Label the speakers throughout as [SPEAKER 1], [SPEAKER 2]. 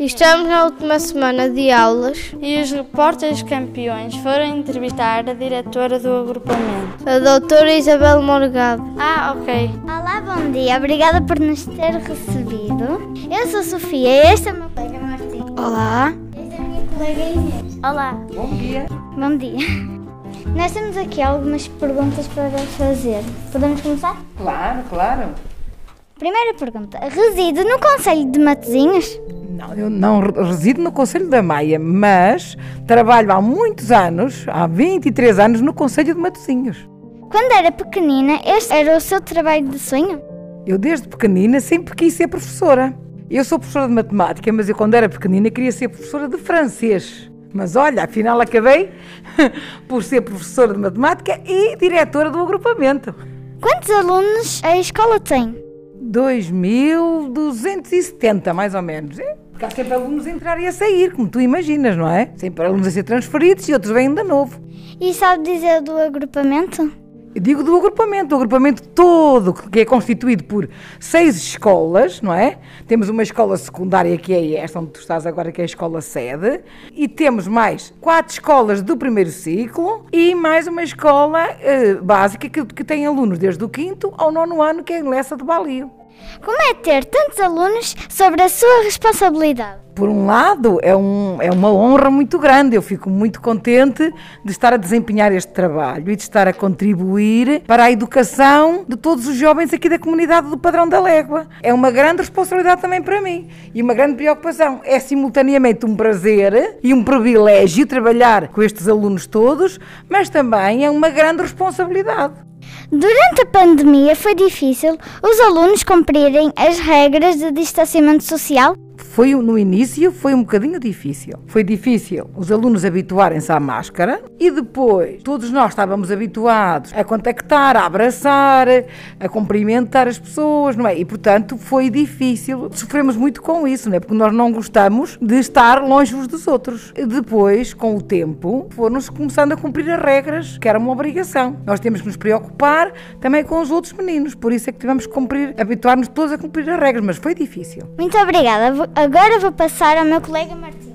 [SPEAKER 1] Estamos na última semana de aulas
[SPEAKER 2] e os repórteres campeões foram entrevistar a diretora do agrupamento,
[SPEAKER 1] a doutora Isabel Morgado.
[SPEAKER 2] Ah, ok.
[SPEAKER 3] Olá, bom dia. Obrigada por nos ter recebido. Eu sou Sofia e este é o meu colega Martim.
[SPEAKER 2] Olá.
[SPEAKER 3] Esta é a minha colega Inês.
[SPEAKER 2] Olá.
[SPEAKER 4] Bom dia.
[SPEAKER 3] Bom dia. Nós temos aqui algumas perguntas para fazer. Podemos começar?
[SPEAKER 4] Claro, claro.
[SPEAKER 3] Primeira pergunta. Reside no Conselho de Matosinhos?
[SPEAKER 4] Não, eu não resido no Conselho da Maia, mas trabalho há muitos anos, há 23 anos, no Conselho de Matosinhos.
[SPEAKER 3] Quando era pequenina, este era o seu trabalho de sonho?
[SPEAKER 4] Eu, desde pequenina, sempre quis ser professora. Eu sou professora de matemática, mas eu, quando era pequenina, queria ser professora de francês. Mas olha, afinal acabei por ser professora de matemática e diretora do agrupamento.
[SPEAKER 3] Quantos alunos a escola tem?
[SPEAKER 4] 2.270, mais ou menos. É? Porque há sempre alunos a entrar e a sair, como tu imaginas, não é? Sempre alunos a ser transferidos e outros vêm de novo.
[SPEAKER 3] E sabe dizer do agrupamento?
[SPEAKER 4] Eu digo do agrupamento, o agrupamento todo, que é constituído por seis escolas, não é? Temos uma escola secundária que é esta, onde tu estás agora, que é a escola sede, e temos mais quatro escolas do primeiro ciclo e mais uma escola eh, básica que, que tem alunos desde o quinto ao nono ano, que é em Lessa de Balio.
[SPEAKER 3] Como é ter tantos alunos sobre a sua responsabilidade?
[SPEAKER 4] Por um lado, é, um, é uma honra muito grande. Eu fico muito contente de estar a desempenhar este trabalho e de estar a contribuir para a educação de todos os jovens aqui da comunidade do Padrão da Légua. É uma grande responsabilidade também para mim e uma grande preocupação. É simultaneamente um prazer e um privilégio trabalhar com estes alunos todos, mas também é uma grande responsabilidade.
[SPEAKER 3] Durante a pandemia foi difícil os alunos cumprirem as regras de distanciamento social?
[SPEAKER 4] Foi no início foi um bocadinho difícil. Foi difícil os alunos habituarem-se à máscara e depois todos nós estávamos habituados a contactar, a abraçar, a cumprimentar as pessoas, não é? E portanto foi difícil. Sofremos muito com isso, não é? Porque nós não gostamos de estar longe uns dos outros. E depois, com o tempo, foram-se começando a cumprir as regras, que era uma obrigação. Nós temos que nos preocupar também com os outros meninos, por isso é que tivemos que cumprir, habituar-nos todos a cumprir as regras, mas foi difícil.
[SPEAKER 3] Muito obrigada. Agora vou passar ao meu colega Martim.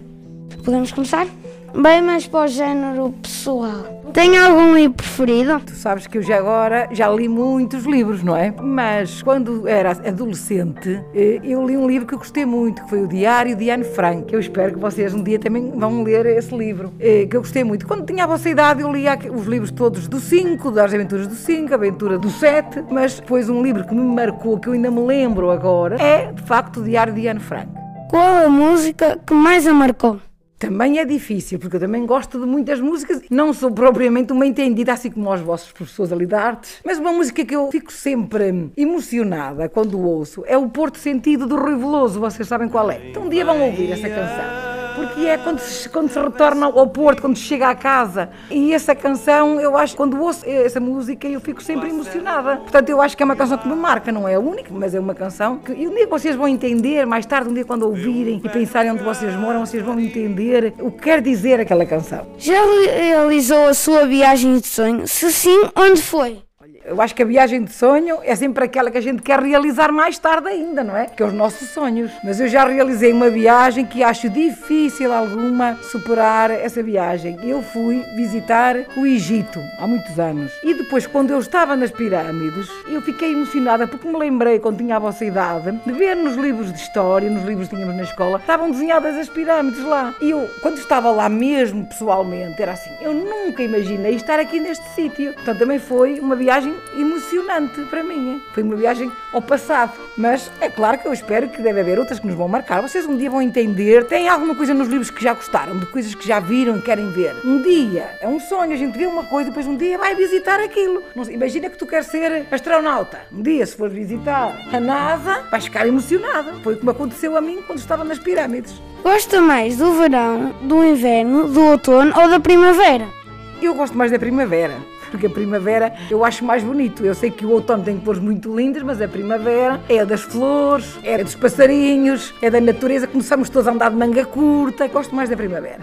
[SPEAKER 2] Podemos começar? Bem mais para o género pessoal. Tem algum livro preferido?
[SPEAKER 4] Tu sabes que eu já agora já li muitos livros, não é? Mas quando era adolescente, eh, eu li um livro que eu gostei muito, que foi o Diário de Anne Frank. Eu espero que vocês um dia também vão ler esse livro, eh, que eu gostei muito. Quando tinha a vossa idade, eu lia os livros todos do 5, das aventuras do 5, a aventura do 7, mas depois um livro que me marcou, que eu ainda me lembro agora, é de facto o Diário de Anne Frank.
[SPEAKER 2] Qual a música que mais a marcou?
[SPEAKER 4] Também é difícil, porque eu também gosto de muitas músicas. Não sou propriamente uma entendida, assim como os vossos professores ali de artes. Mas uma música que eu fico sempre emocionada quando ouço é o Porto Sentido do Rui Veloso. Vocês sabem qual é? Então um dia vão ouvir essa canção porque é quando se, quando se retorna ao Porto, quando chega à casa. E essa canção, eu acho, quando ouço essa música, eu fico sempre emocionada. Portanto, eu acho que é uma canção que me marca, não é a única, mas é uma canção que e um dia vocês vão entender, mais tarde, um dia quando ouvirem e pensarem onde vocês moram, vocês vão entender o que quer dizer aquela canção.
[SPEAKER 2] Já realizou a sua viagem de sonho? Se sim, onde foi?
[SPEAKER 4] Eu acho que a viagem de sonho é sempre aquela que a gente quer realizar mais tarde ainda, não é? Que é os nossos sonhos. Mas eu já realizei uma viagem que acho difícil alguma superar essa viagem. Eu fui visitar o Egito há muitos anos. E depois, quando eu estava nas pirâmides, eu fiquei emocionada porque me lembrei, quando tinha a vossa idade, de ver nos livros de história, nos livros que tínhamos na escola, estavam desenhadas as pirâmides lá. E eu, quando estava lá mesmo, pessoalmente, era assim, eu nunca imaginei estar aqui neste sítio. Portanto, também foi uma viagem emocionante para mim. Foi uma viagem ao passado. Mas é claro que eu espero que deve haver outras que nos vão marcar. Vocês um dia vão entender. Tem alguma coisa nos livros que já gostaram, de coisas que já viram e querem ver. Um dia, é um sonho, a gente vê uma coisa e depois um dia vai visitar aquilo. Imagina que tu queres ser astronauta. Um dia, se for visitar a NASA, vais ficar emocionada. Foi como aconteceu a mim quando estava nas pirâmides.
[SPEAKER 2] Gosta mais do verão, do inverno, do outono ou da primavera?
[SPEAKER 4] Eu gosto mais da primavera porque a primavera eu acho mais bonito. Eu sei que o outono tem cores muito lindas, mas a primavera é das flores, é dos passarinhos, é da natureza. Começamos todos a andar de manga curta. Gosto mais da primavera.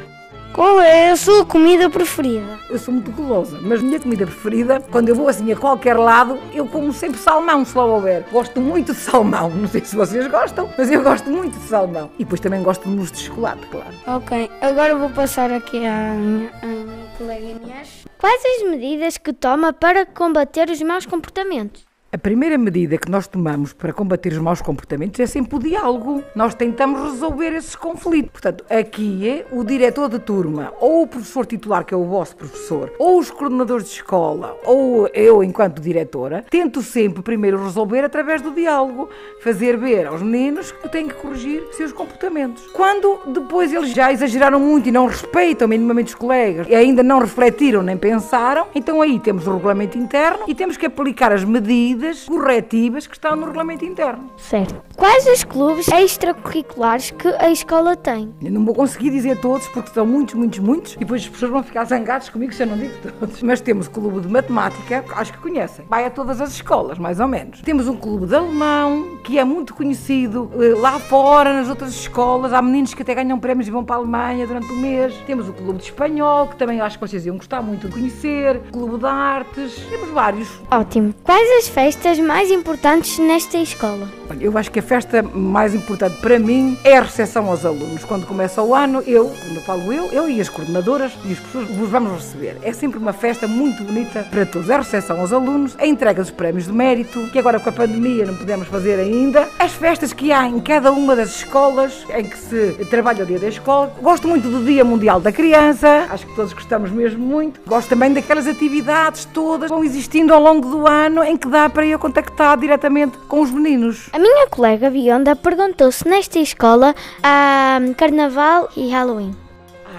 [SPEAKER 2] Qual é a sua comida preferida?
[SPEAKER 4] Eu sou muito gulosa, mas a minha comida preferida, quando eu vou assim a qualquer lado, eu como sempre salmão, se lá houver. Gosto muito de salmão, não sei se vocês gostam, mas eu gosto muito de salmão. E depois também gosto de mousse de chocolate, claro.
[SPEAKER 2] Ok, agora vou passar aqui à minha, à minha colega Inês.
[SPEAKER 3] Quais as medidas que toma para combater os maus comportamentos?
[SPEAKER 4] A primeira medida que nós tomamos para combater os maus comportamentos é sempre o diálogo. Nós tentamos resolver esses conflitos. Portanto, aqui é o diretor de turma, ou o professor titular, que é o vosso professor, ou os coordenadores de escola, ou eu, enquanto diretora, tento sempre primeiro resolver através do diálogo, fazer ver aos meninos que têm que corrigir seus comportamentos. Quando depois eles já exageraram muito e não respeitam minimamente os colegas e ainda não refletiram nem pensaram, então aí temos o regulamento interno e temos que aplicar as medidas corretivas que estão no regulamento interno.
[SPEAKER 3] Certo. Quais os clubes extracurriculares que a escola tem?
[SPEAKER 4] Eu não vou conseguir dizer todos porque são muitos, muitos, muitos e depois as pessoas vão ficar zangadas comigo se eu não digo todos. Mas temos o clube de matemática, acho que conhecem. Vai a todas as escolas, mais ou menos. Temos um clube de alemão que é muito conhecido eh, lá fora, nas outras escolas. Há meninos que até ganham prémios e vão para a Alemanha durante o mês. Temos o clube de espanhol, que também acho que vocês iam gostar muito de conhecer. Clube de artes. Temos vários.
[SPEAKER 3] Ótimo. Quais as festas mais importantes nesta escola?
[SPEAKER 4] Eu acho que a festa mais importante para mim é a recepção aos alunos. Quando começa o ano, eu, quando falo eu, eu e as coordenadoras e as pessoas vos vamos receber. É sempre uma festa muito bonita para todos. A recepção aos alunos, a entrega dos prémios de mérito, que agora com a pandemia não podemos fazer ainda. As festas que há em cada uma das escolas em que se trabalha o dia da escola. Gosto muito do Dia Mundial da Criança, acho que todos gostamos mesmo muito. Gosto também daquelas atividades todas que vão existindo ao longo do ano em que dá para eu contactar diretamente com os meninos.
[SPEAKER 3] A minha colega Bionda perguntou se nesta escola há carnaval e Halloween.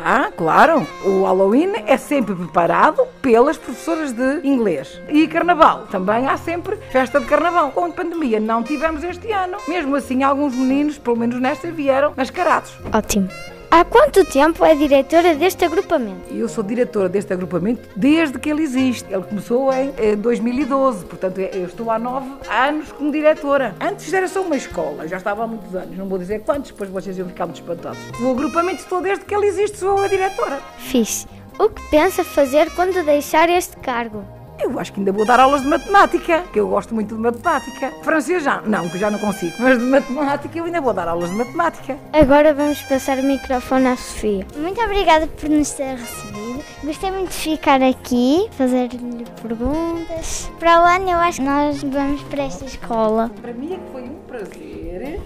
[SPEAKER 4] Ah, claro. O Halloween é sempre preparado pelas professoras de inglês. E carnaval. Também há sempre festa de carnaval. Com a pandemia não tivemos este ano. Mesmo assim, alguns meninos, pelo menos nesta, vieram mascarados.
[SPEAKER 3] Ótimo. Há quanto tempo é diretora deste agrupamento?
[SPEAKER 4] Eu sou diretora deste agrupamento desde que ele existe. Ele começou em eh, 2012, portanto é, eu estou há nove anos como diretora. Antes era só uma escola, já estava há muitos anos, não vou dizer quantos, depois vocês iam ficar muito espantados. O agrupamento estou desde que ele existe, sou a diretora.
[SPEAKER 3] Fixe. O que pensa fazer quando deixar este cargo?
[SPEAKER 4] Eu acho que ainda vou dar aulas de matemática, que eu gosto muito de matemática. Francês já, não, que já não consigo, mas de matemática eu ainda vou dar aulas de matemática.
[SPEAKER 3] Agora vamos passar o microfone à Sofia. Muito obrigada por nos ter recebido. Gostei muito de ficar aqui, fazer-lhe perguntas. Para o ano eu acho que nós vamos para esta escola.
[SPEAKER 4] Para mim é que foi um prazer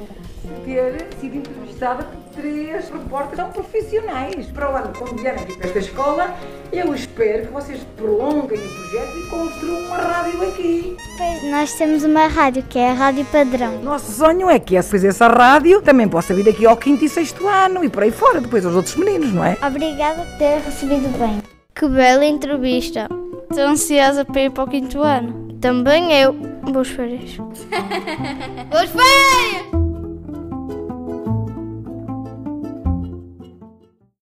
[SPEAKER 4] ter sido entrevistada por três repórteres tão profissionais. Para o ano, quando vierem aqui para esta escola, eu espero que vocês prolonguem o projeto e construam uma rádio aqui.
[SPEAKER 3] Pois nós temos uma rádio que é a Rádio Padrão.
[SPEAKER 4] Nosso sonho é que essa, essa rádio também possa vir aqui ao quinto e sexto ano e por aí fora, depois aos outros meninos, não é?
[SPEAKER 3] Obrigada por ter recebido bem.
[SPEAKER 1] Que bela entrevista. Estou ansiosa para ir para o quinto ano. Também eu. Boas férias. Boas férias!